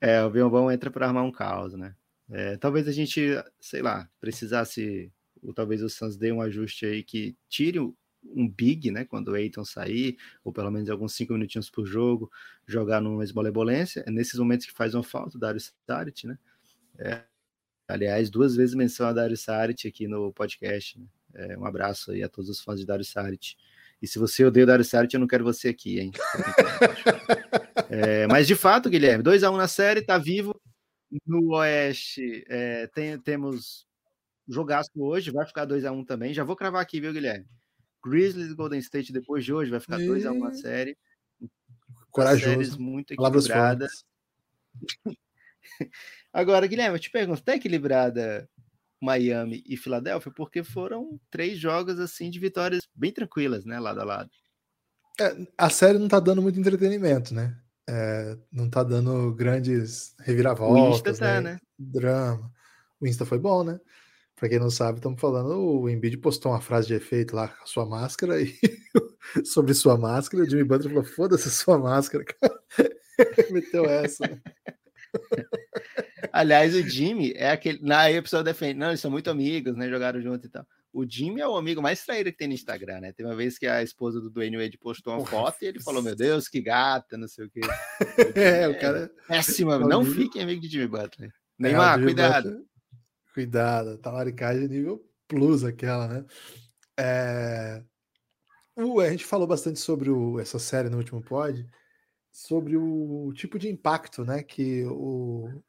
É, o Biombo entra para armar um caos, né? É, talvez a gente, sei lá, precisasse, ou talvez o Suns dê um ajuste aí que tire um big, né, quando o Eiton sair, ou pelo menos alguns cinco minutinhos por jogo, jogar numa esmolebolência, é nesses momentos que faz uma falta o Darius Saric, né, é, aliás, duas vezes menção a Darius Saric aqui no podcast, né? é, um abraço aí a todos os fãs de Darius Saric, e se você odeia o Darius Saric, eu não quero você aqui, hein, é, mas de fato, Guilherme, 2 a 1 um na série, tá vivo, no Oeste, é, tem, temos jogaço hoje, vai ficar 2x1 um também. Já vou cravar aqui, viu, Guilherme? Grizzlies e Golden State depois de hoje vai ficar 2x1 um a série. Corajoso. muito equilibradas. Agora, Guilherme, eu te pergunto, tá equilibrada Miami e Filadélfia? Porque foram três jogos assim de vitórias bem tranquilas, né, lado a lado. É, a série não tá dando muito entretenimento, né? É, não tá dando grandes reviravoltas, o Insta tá, né? né? Drama. O Insta foi bom, né? Pra quem não sabe, estamos falando, o Embiid postou uma frase de efeito lá com a sua máscara e sobre sua máscara, o Jimmy Butler falou, foda-se sua máscara, cara. Meteu essa. Né? Aliás, o Jimmy é aquele. Na episódio defende. Não, eles são muito amigos, né? Jogaram junto e tal. O Jimmy é o amigo mais traído que tem no Instagram, né? Tem uma vez que a esposa do Dwayne Wade postou uma foto e ele falou: Meu Deus, que gata, não sei o quê. é, o cara. É péssima, não amigo. fiquem amigo de Jimmy Butler. É, Neymar, é, cuidado. Butler, cuidado, talaricagem nível plus aquela, né? É... Uh, a gente falou bastante sobre o, essa série no último pod, sobre o tipo de impacto né, que o,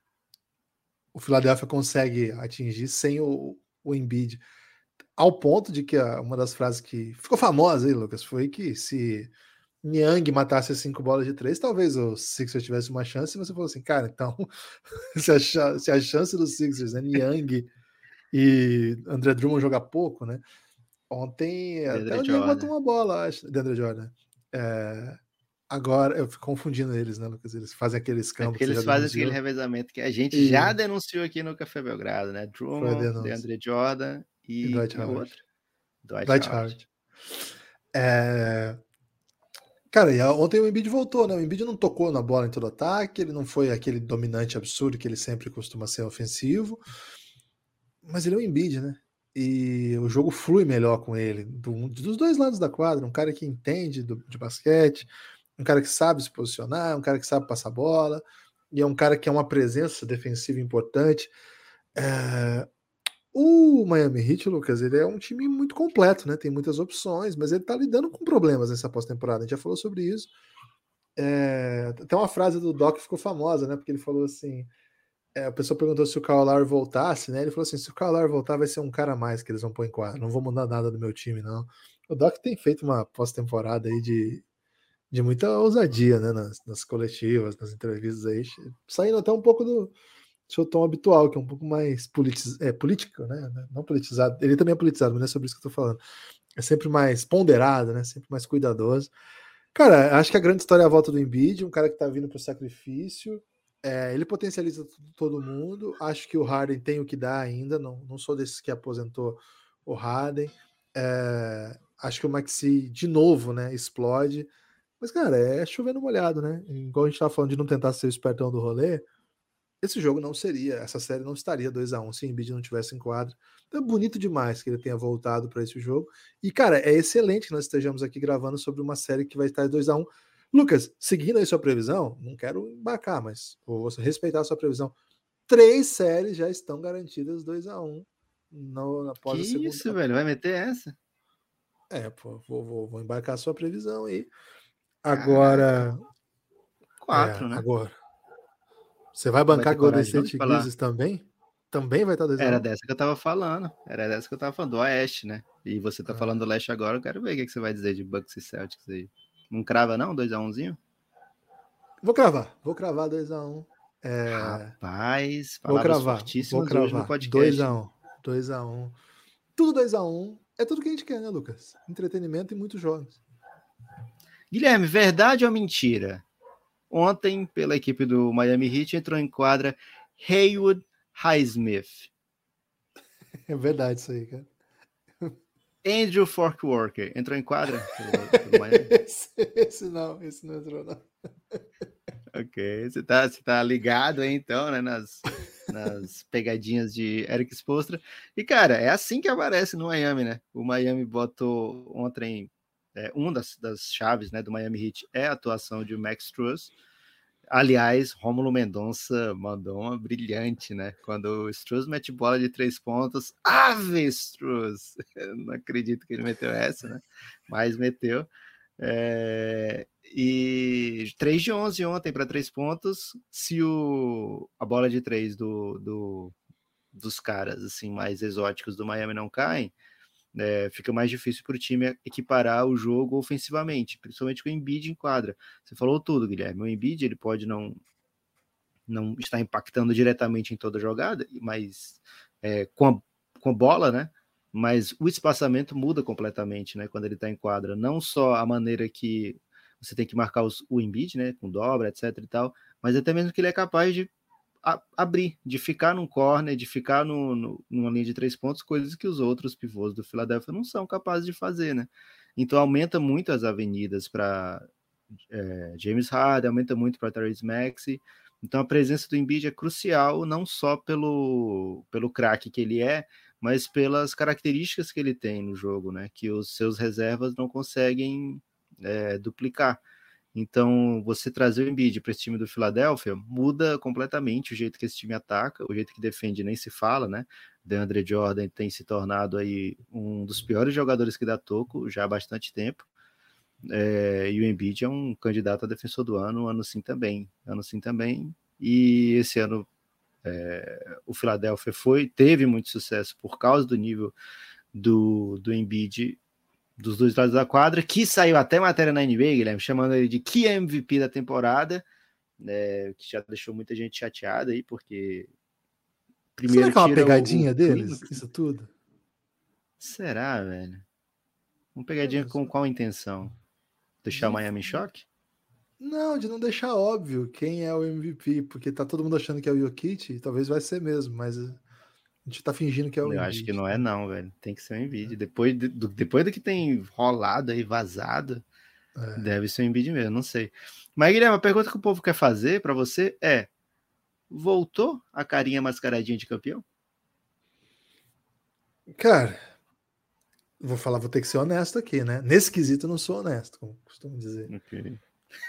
o Philadelphia consegue atingir sem o, o Embiid. Ao ponto de que a, uma das frases que ficou famosa aí, Lucas, foi que se Niang matasse cinco bolas de três, talvez o Sixers tivesse uma chance. E você falou assim, cara, então se, a, se a chance dos Sixers é Niang e André Drummond jogar pouco, né? Ontem até o Niang botou uma bola, acho, de André Jordan. É, Agora, eu fico confundindo eles, né, Lucas? Eles fazem aqueles é campos. É eles fazem aquele revezamento que a gente e... já denunciou aqui no Café Belgrado, né? Drummond, DeAndre Jordan e, Dwight Howard. Outro? Dwight, Dwight. Howard. É... Cara, e ontem o Embiid voltou, né? O Embiid não tocou na bola em todo ataque, ele não foi aquele dominante absurdo que ele sempre costuma ser ofensivo, mas ele é o Embiid, né? E o jogo flui melhor com ele, do, dos dois lados da quadra, um cara que entende do, de basquete, um cara que sabe se posicionar, um cara que sabe passar bola, e é um cara que é uma presença defensiva importante. É... O Miami Heat, Lucas, ele é um time muito completo, né? Tem muitas opções, mas ele tá lidando com problemas nessa pós-temporada. A gente já falou sobre isso. É... Tem uma frase do Doc ficou famosa, né? Porque ele falou assim: é, a pessoa perguntou se o Kyle voltasse, né? Ele falou assim: se o Kyle voltar, vai ser um cara a mais que eles vão pôr em quadro. Não vou mudar nada do meu time, não. O Doc tem feito uma pós-temporada aí de de muita ousadia, né, nas, nas, coletivas, nas entrevistas aí, saindo até um pouco do seu tom habitual, que é um pouco mais politiz, é, político, né, não politizado, ele também é politizado, mas não é sobre isso que eu tô falando, é sempre mais ponderado, né, sempre mais cuidadoso. Cara, acho que a grande história é a volta do Embiid, um cara que tá vindo pro sacrifício, é, ele potencializa todo mundo, acho que o Harden tem o que dá ainda, não, não sou desses que aposentou o Harden, é, acho que o Maxi de novo, né, explode, mas, cara, é chovendo molhado, né? Igual a gente tava falando de não tentar ser o espertão do rolê, esse jogo não seria, essa série não estaria 2 a 1 um, se o Embiid não tivesse em quadro. Então é bonito demais que ele tenha voltado para esse jogo. E, cara, é excelente que nós estejamos aqui gravando sobre uma série que vai estar 2 a 1 um. Lucas, seguindo aí sua previsão, não quero embarcar, mas vou respeitar a sua previsão. Três séries já estão garantidas 2 a 1 um no, após que a segunda. Isso, velho, vai meter essa? É, pô, vou, vou, vou embarcar a sua previsão aí. Agora. Quatro, é, né? Agora. Você vai bancar Golden State Grizzlies também? Também vai estar 2 Era dessa que eu tava falando. Era dessa que eu tava falando, do Oeste, né? E você tá ah. falando do Leste agora, eu quero ver o que, que você vai dizer de Bucks e Celtics aí. Não crava, não? 2x1zinho? Um vou cravar, vou cravar 2x1. Um. É... Rapaz, vou cravar, vou cravar. 2x1. 2x1. Um. Tudo 2x1. Um. É tudo que a gente quer, né, Lucas? Entretenimento e muitos jogos. Guilherme, verdade ou mentira? Ontem, pela equipe do Miami Heat, entrou em quadra Haywood Highsmith. É verdade isso aí, cara. Andrew Forkworker entrou em quadra? esse, esse, não, esse não entrou, não. Ok, você tá, você tá ligado aí então, né, nas, nas pegadinhas de Eric Spostra. E, cara, é assim que aparece no Miami, né? O Miami botou ontem é, uma das, das chaves né, do Miami Heat é a atuação de Max Struz. Aliás, Rômulo Mendonça mandou uma brilhante, né? Quando o Struz mete bola de três pontos, ave Struz! não acredito que ele meteu essa, né? Mas meteu. É, e 3 de 11 ontem para três pontos. Se o, a bola de três do, do, dos caras assim mais exóticos do Miami não caem, é, fica mais difícil para o time equiparar o jogo ofensivamente, principalmente com o Embiid em quadra. Você falou tudo, Guilherme. O Embiid ele pode não não está impactando diretamente em toda jogada, mas é, com, a, com a bola, né? Mas o espaçamento muda completamente, né? Quando ele está em quadra. Não só a maneira que você tem que marcar os, o Embiid, né? Com dobra, etc e tal, mas até mesmo que ele é capaz de a, abrir, de ficar num corner, de ficar no, no, numa linha de três pontos, coisas que os outros pivôs do Philadelphia não são capazes de fazer, né? Então aumenta muito as avenidas para é, James Harden, aumenta muito para Therese Maxey. Então a presença do Embiid é crucial, não só pelo, pelo craque que ele é, mas pelas características que ele tem no jogo, né? Que os seus reservas não conseguem é, duplicar. Então, você trazer o Embiid para esse time do Philadelphia muda completamente o jeito que esse time ataca, o jeito que defende nem se fala, né? DeAndre Jordan tem se tornado aí um dos piores jogadores que dá toco já há bastante tempo. É, e o Embiid é um candidato a defensor do ano, ano sim também, ano sim também. E esse ano é, o Philadelphia foi teve muito sucesso por causa do nível do, do Embiid dos dois lados da quadra, que saiu até matéria na NBA, Guilherme, chamando ele de que MVP da temporada, né, que já deixou muita gente chateada aí, porque primeiro Será que é uma pegadinha o, deles, isso tudo? Será, velho? Uma pegadinha com qual intenção? Deixar o Miami em choque? Não, de não deixar óbvio quem é o MVP, porque tá todo mundo achando que é o Jokic, talvez vai ser mesmo, mas a gente tá fingindo que é o Eu acho que não é não, velho. Tem que ser o Embiid. Depois, do, depois do que tem rolado aí, vazado, é. deve ser o Embiid mesmo, não sei. Mas, Guilherme, a pergunta que o povo quer fazer para você é, voltou a carinha mascaradinha de campeão? Cara, vou falar, vou ter que ser honesto aqui, né? Nesse quesito eu não sou honesto, como costumo dizer. Okay.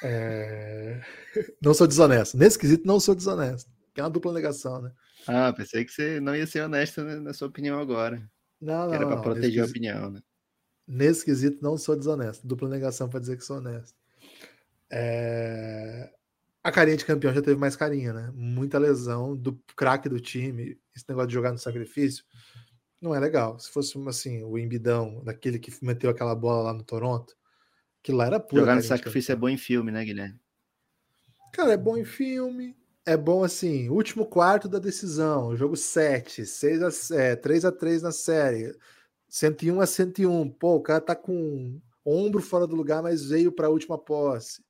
É... Não sou desonesto. Nesse quesito não sou desonesto. Que é uma dupla negação, né? Ah, pensei que você não ia ser honesto na sua opinião agora. Não, não. era para proteger a opinião, né? Nesse quesito não sou desonesto. Dupla negação para dizer que sou honesto. É... A carinha de campeão já teve mais carinha, né? Muita lesão do craque do time. Esse negócio de jogar no sacrifício não é legal. Se fosse assim, o embidão, daquele que meteu aquela bola lá no Toronto, que lá era pura. Jogar no sacrifício é bom em filme, né, Guilherme? Cara, é bom em filme. É bom assim, último quarto da decisão, jogo 7, 6 a, é, 3 a 3 na série, 101 a 101. Pô, o cara tá com ombro fora do lugar, mas veio para a última posse.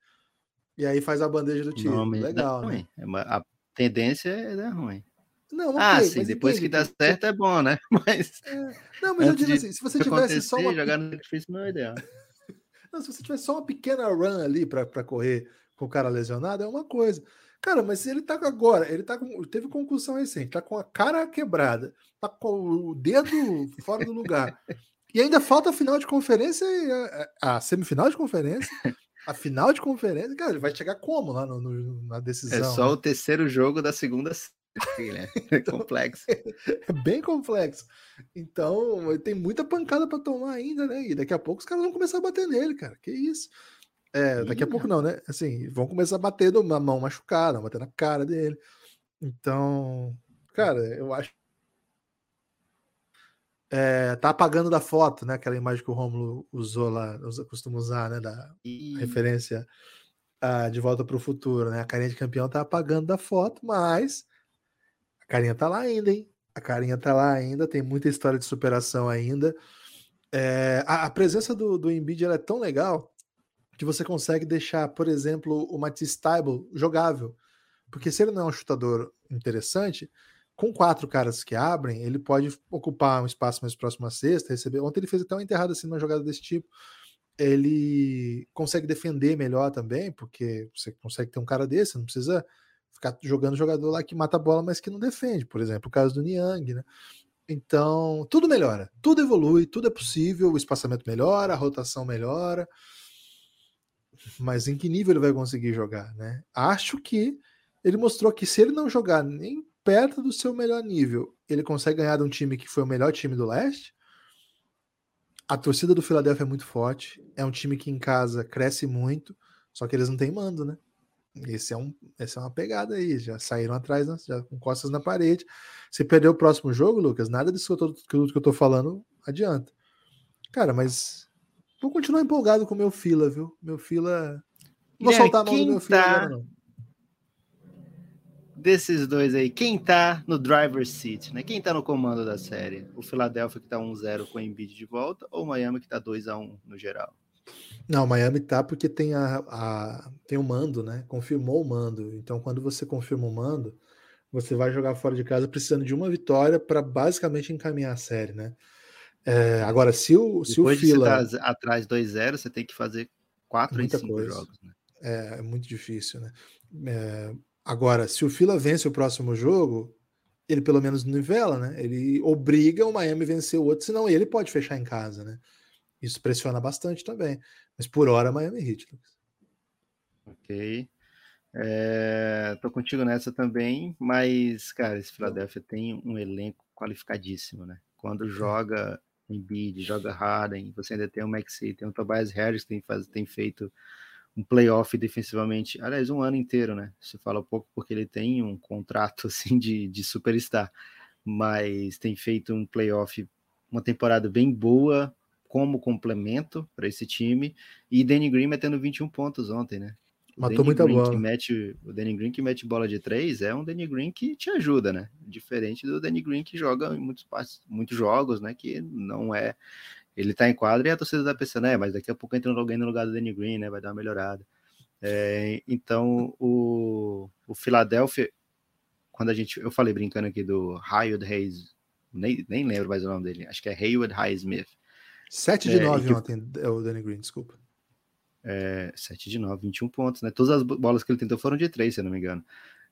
E aí faz a bandeja do time. Legal, né? É a tendência é dar ruim. Não, okay, ah, sim, depois que dá certo é bom, né? Mas. É... Não, mas eu digo assim: se você tivesse só uma. Jogar no sacrifício não é ideal. Não, se você tivesse só uma pequena run ali para correr com o cara lesionado, é uma coisa. Cara, mas ele tá agora, ele tá com, teve concussão recente, tá com a cara quebrada, tá com o dedo fora do lugar. E ainda falta a final de conferência, a, a semifinal de conferência, a final de conferência, cara, ele vai chegar como lá no, no, na decisão? É só né? o terceiro jogo da segunda né? É complexo. É bem complexo. Então, tem muita pancada para tomar ainda, né? E daqui a pouco os caras vão começar a bater nele, cara. Que isso? É, daqui a pouco não, né? Assim, vão começar a bater na mão machucada, bater na cara dele. Então, cara, eu acho. É, tá apagando da foto, né? Aquela imagem que o Romulo usou lá, costuma usar, né? Da e... referência a, de volta para o futuro, né? A carinha de campeão tá apagando da foto, mas a carinha tá lá ainda, hein? A carinha tá lá ainda, tem muita história de superação ainda. É, a, a, presença do, do Embiid é tão legal que você consegue deixar, por exemplo, o Matisse Taibo jogável. Porque se ele não é um chutador interessante, com quatro caras que abrem, ele pode ocupar um espaço mais próximo à cesta, receber. Ontem ele fez até uma enterrada assim numa jogada desse tipo. Ele consegue defender melhor também, porque você consegue ter um cara desse, não precisa ficar jogando jogador lá que mata a bola, mas que não defende, por exemplo, o caso do Niang, né? Então, tudo melhora, tudo evolui, tudo é possível, o espaçamento melhora, a rotação melhora. Mas em que nível ele vai conseguir jogar, né? Acho que ele mostrou que se ele não jogar nem perto do seu melhor nível, ele consegue ganhar de um time que foi o melhor time do leste. A torcida do Philadelphia é muito forte, é um time que em casa cresce muito, só que eles não têm mando, né? Esse é, um, essa é uma pegada aí. Já saíram atrás, né? já com costas na parede. Se perder o próximo jogo, Lucas, nada disso que eu tô, que eu tô falando adianta. Cara, mas vou continuar empolgado com o meu fila, viu? Meu fila. Não vou soltar a mão do meu fila tá... agora, não. desses dois aí, quem tá no driver's seat, né? Quem tá no comando da série? O Philadelphia que tá 1-0 com o Embiid de volta ou o Miami que tá 2x1 no geral? Não, Miami tá porque tem a, a, tem o mando, né? Confirmou o mando. Então, quando você confirma o mando, você vai jogar fora de casa precisando de uma vitória para basicamente encaminhar a série, né? É, agora, se o, se o Fila. De você tá atrás 2-0, você tem que fazer 4 em 5 jogos. Né? É, é muito difícil, né? É, Agora, se o Fila vence o próximo jogo, ele pelo menos nivela, né? Ele obriga o Miami a vencer o outro, senão ele pode fechar em casa, né? Isso pressiona bastante também. Mas por hora, Miami Heat. Ok. É, tô contigo nessa também, mas, cara, esse Philadelphia tem um elenco qualificadíssimo, né? Quando joga Embiid, joga Harden, você ainda tem o Maxi, tem o Tobias Harris que tem, faz, tem feito um playoff defensivamente, aliás, um ano inteiro, né? Se fala pouco porque ele tem um contrato assim de, de superstar, mas tem feito um playoff, uma temporada bem boa como complemento para esse time. E Danny Green metendo 21 pontos ontem, né? Matou muita Green bola. Que mete, o Danny Green que mete bola de três é um Danny Green que te ajuda, né? Diferente do Danny Green que joga em muitos, muitos jogos, né? Que não é ele tá em quadra e a torcida tá pensando, é, mas daqui a pouco entra alguém no lugar do Danny Green, né? Vai dar uma melhorada. É, então, o, o Philadelphia, quando a gente, eu falei brincando aqui do Haywood Hayes, nem, nem lembro mais o nome dele, acho que é Haywood Hayes Smith. 7 de 9 é, ontem, é o Danny Green, desculpa. É, 7 de 9, 21 pontos, né? Todas as bolas que ele tentou foram de 3, se eu não me engano.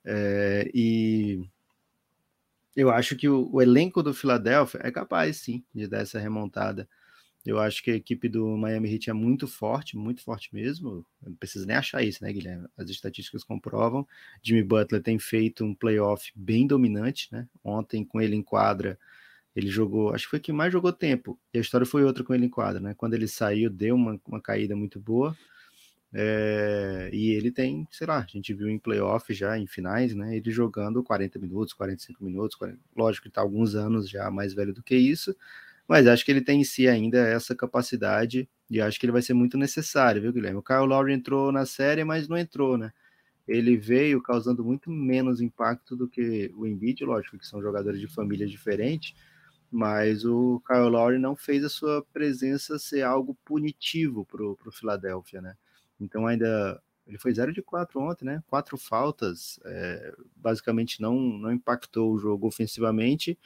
É, e eu acho que o, o, elenco do Philadelphia é capaz, sim, de dar essa remontada. Eu acho que a equipe do Miami Heat é muito forte, muito forte mesmo. Não precisa nem achar isso, né, Guilherme? As estatísticas comprovam. Jimmy Butler tem feito um playoff bem dominante, né? Ontem, com ele em quadra, ele jogou, acho que foi que mais jogou tempo. E a história foi outra com ele em quadra, né? Quando ele saiu, deu uma, uma caída muito boa. É, e ele tem, sei lá, a gente viu em playoff já, em finais, né? Ele jogando 40 minutos, 45 minutos. 40, lógico que está alguns anos já mais velho do que isso mas acho que ele tem em si ainda essa capacidade e acho que ele vai ser muito necessário, viu, Guilherme? O Kyle Lowry entrou na série, mas não entrou, né? Ele veio causando muito menos impacto do que o Embiid, lógico que são jogadores de família diferentes, mas o Kyle Lowry não fez a sua presença ser algo punitivo para o Philadelphia, né? Então ainda ele foi 0 de 4 ontem, né? Quatro faltas, é, basicamente não, não impactou o jogo ofensivamente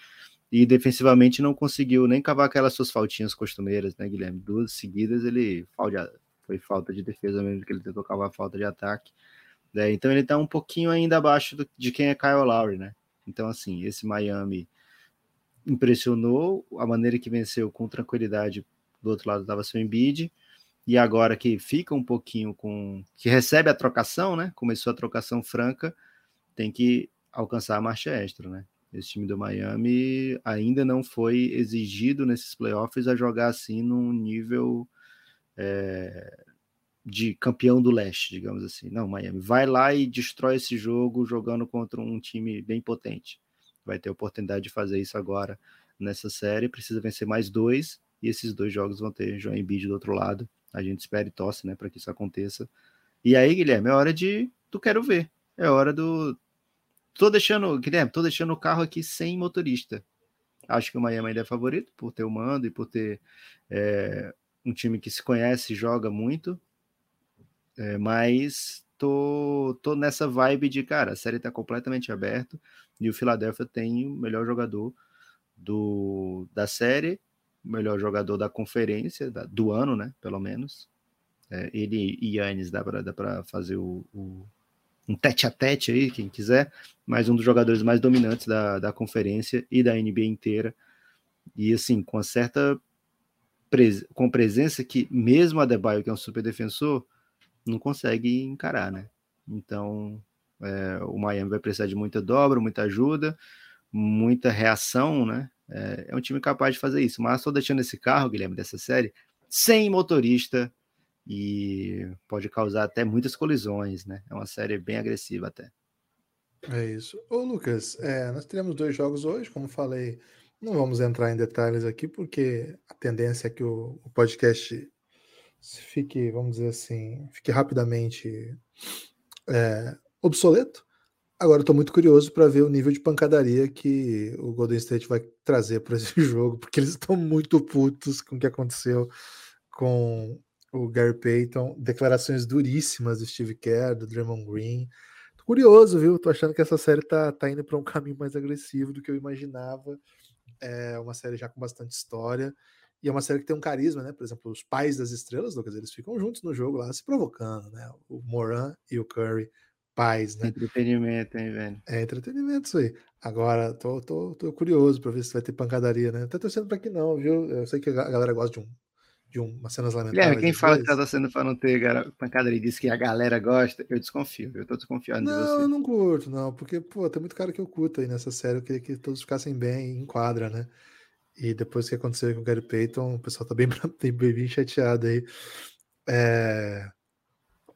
e defensivamente não conseguiu nem cavar aquelas suas faltinhas costumeiras, né, Guilherme? Duas seguidas ele foi falta de defesa mesmo que ele tentou cavar falta de ataque. Né? Então ele está um pouquinho ainda abaixo do, de quem é Kyle Lowry, né? Então, assim, esse Miami impressionou a maneira que venceu com tranquilidade. Do outro lado estava seu Embiid. E agora que fica um pouquinho com. que recebe a trocação, né? Começou a trocação franca, tem que alcançar a marcha extra, né? Esse time do Miami ainda não foi exigido nesses playoffs a jogar assim num nível é, de campeão do leste, digamos assim. Não, Miami vai lá e destrói esse jogo jogando contra um time bem potente. Vai ter oportunidade de fazer isso agora nessa série. Precisa vencer mais dois e esses dois jogos vão ter Embiid do outro lado. A gente espera e torce, né, para que isso aconteça. E aí, Guilherme, é hora de do quero ver. É hora do Tô deixando, Guilherme, tô deixando o carro aqui sem motorista. Acho que o Miami ainda é favorito por ter o mando e por ter é, um time que se conhece joga muito. É, mas tô, tô nessa vibe de, cara, a série tá completamente aberta e o Philadelphia tem o melhor jogador do, da série, o melhor jogador da conferência, da, do ano, né? Pelo menos. É, ele e Yannis dá para fazer o, o um tete a tete aí, quem quiser, mas um dos jogadores mais dominantes da, da conferência e da NBA inteira. E assim, com certa com presença que mesmo a Adebayo, que é um super defensor, não consegue encarar, né? Então, é, o Miami vai precisar de muita dobra, muita ajuda, muita reação, né? É, é um time capaz de fazer isso. Mas estou deixando esse carro, Guilherme, dessa série, sem motorista, e pode causar até muitas colisões, né? É uma série bem agressiva até. É isso. Ô, Lucas, é, nós teremos dois jogos hoje, como falei, não vamos entrar em detalhes aqui, porque a tendência é que o, o podcast fique, vamos dizer assim, fique rapidamente é, obsoleto. Agora tô muito curioso para ver o nível de pancadaria que o Golden State vai trazer para esse jogo, porque eles estão muito putos com o que aconteceu com o Gary Payton, declarações duríssimas do Steve Kerr, do Draymond Green. Tô curioso, viu? Tô achando que essa série tá, tá indo para um caminho mais agressivo do que eu imaginava. É uma série já com bastante história. E é uma série que tem um carisma, né? Por exemplo, os pais das estrelas, Lucas, eles ficam juntos no jogo lá, se provocando, né? O Moran e o Curry paz, né? Entretenimento, hein, velho? É entretenimento isso aí. Agora, tô, tô, tô curioso para ver se vai ter pancadaria, né? Tô torcendo para que não, viu? Eu sei que a galera gosta de um de umas cenas lamentáveis. quem fala que tá torcendo para não ter pancadaria e diz que a galera gosta, eu desconfio. Eu tô desconfiando não, de você. Não, eu não curto, não, porque, pô, tem muito cara que eu curto aí nessa série. Eu queria que todos ficassem bem em quadra, né? E depois que aconteceu com o Gary Payton, o pessoal tá bem, bem, chateado aí. É...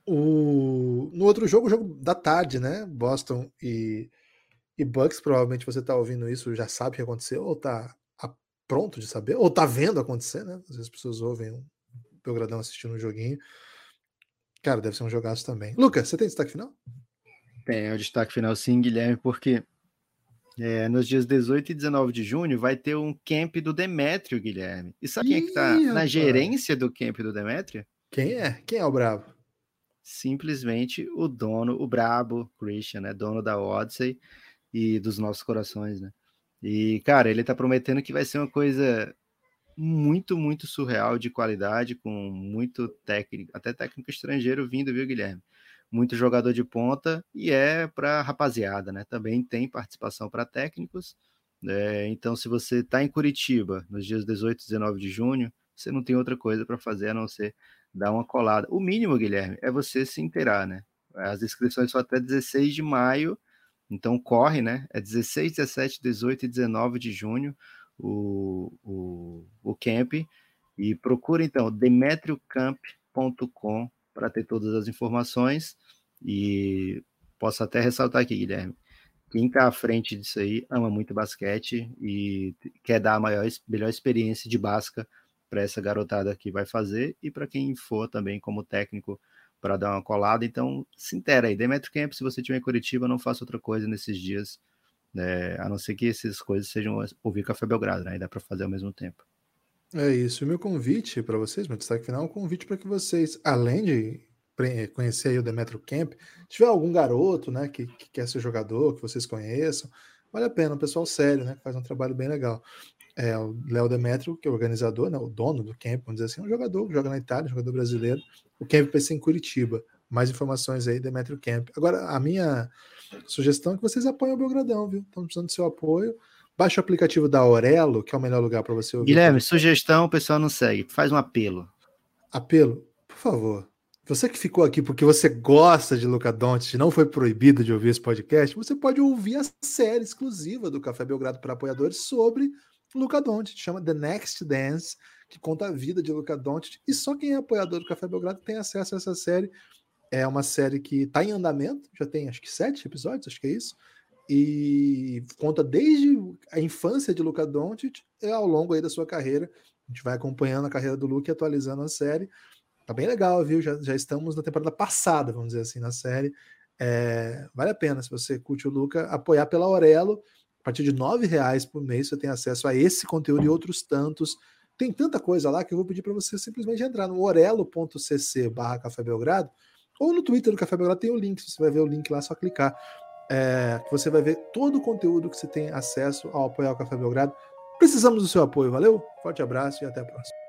O... No outro jogo, o jogo da tarde, né? Boston e, e Bucks, provavelmente você tá ouvindo isso, já sabe o que aconteceu, ou tá pronto de saber, ou tá vendo acontecer, né? Às vezes as pessoas ouvem um Belgradão assistindo um joguinho. Cara, deve ser um jogaço também. Lucas, você tem destaque final? Tem, o destaque final sim, Guilherme, porque é, nos dias 18 e 19 de junho vai ter um camp do Demétrio, Guilherme. E sabe Ih, quem é que tá na gerência do camp do Demétrio? Quem é? Quem é o brabo? Simplesmente o dono, o brabo Christian, né? Dono da Odyssey e dos nossos corações, né? E, cara, ele tá prometendo que vai ser uma coisa muito, muito surreal de qualidade, com muito técnico, até técnico estrangeiro vindo, viu, Guilherme? Muito jogador de ponta e é para rapaziada, né? Também tem participação para técnicos. É, então, se você está em Curitiba nos dias 18 e 19 de junho, você não tem outra coisa para fazer a não ser dar uma colada. O mínimo, Guilherme, é você se inteirar, né? As inscrições são até 16 de maio, então corre, né? É 16, 17, 18 e 19 de junho o, o, o camp. E procura então demetriocamp.com para ter todas as informações. E posso até ressaltar aqui, Guilherme. Quem está à frente disso aí ama muito basquete e quer dar a maior, melhor experiência de basca para essa garotada que vai fazer e para quem for também como técnico para dar uma colada. Então, se intera aí. Demetrio Camp, se você estiver em Curitiba, não faça outra coisa nesses dias, né? a não ser que essas coisas sejam ouvir Café Belgrado, né? E dá para fazer ao mesmo tempo. É isso. O meu convite para vocês, meu destaque final, é um convite para que vocês, além de conhecer aí o Demetrio Camp, tiver algum garoto, né, que, que, quer ser jogador, que vocês conheçam, vale a pena, um pessoal sério, né, que faz um trabalho bem legal. É, o Léo Demetrio, que é o organizador, né, o dono do camp, vamos dizer assim, é um jogador que joga na Itália, um jogador brasileiro. O camp vai ser em Curitiba. Mais informações aí, Demetrio Camp. Agora, a minha sugestão é que vocês apoiem o Belgradão, viu? Estamos precisando do seu apoio. Baixe o aplicativo da Aurelo, que é o melhor lugar para você ouvir. Guilherme, sugestão, o pessoal não segue. Faz um apelo. Apelo? Por favor. Você que ficou aqui porque você gosta de Luca Doncic, não foi proibido de ouvir esse podcast, você pode ouvir a série exclusiva do Café Belgrado para apoiadores sobre Luca Doncic, chama The Next Dance, que conta a vida de Luca Doncic, e só quem é apoiador do Café Belgrado tem acesso a essa série. É uma série que está em andamento, já tem acho que sete episódios, acho que é isso, e conta desde a infância de Luca Doncic e ao longo aí da sua carreira. A gente vai acompanhando a carreira do Luca e atualizando a série. Tá bem legal, viu? Já, já estamos na temporada passada, vamos dizer assim, na série. É, vale a pena, se você curte o Luca, apoiar pela Aurelo. A partir de R$ reais por mês você tem acesso a esse conteúdo e outros tantos. Tem tanta coisa lá que eu vou pedir para você simplesmente entrar no orelo.cc barra Café Belgrado ou no Twitter do Café Belgrado tem o link, você vai ver o link lá, é só clicar. É, você vai ver todo o conteúdo que você tem acesso ao apoiar o Café Belgrado. Precisamos do seu apoio, valeu? Forte abraço e até a próxima.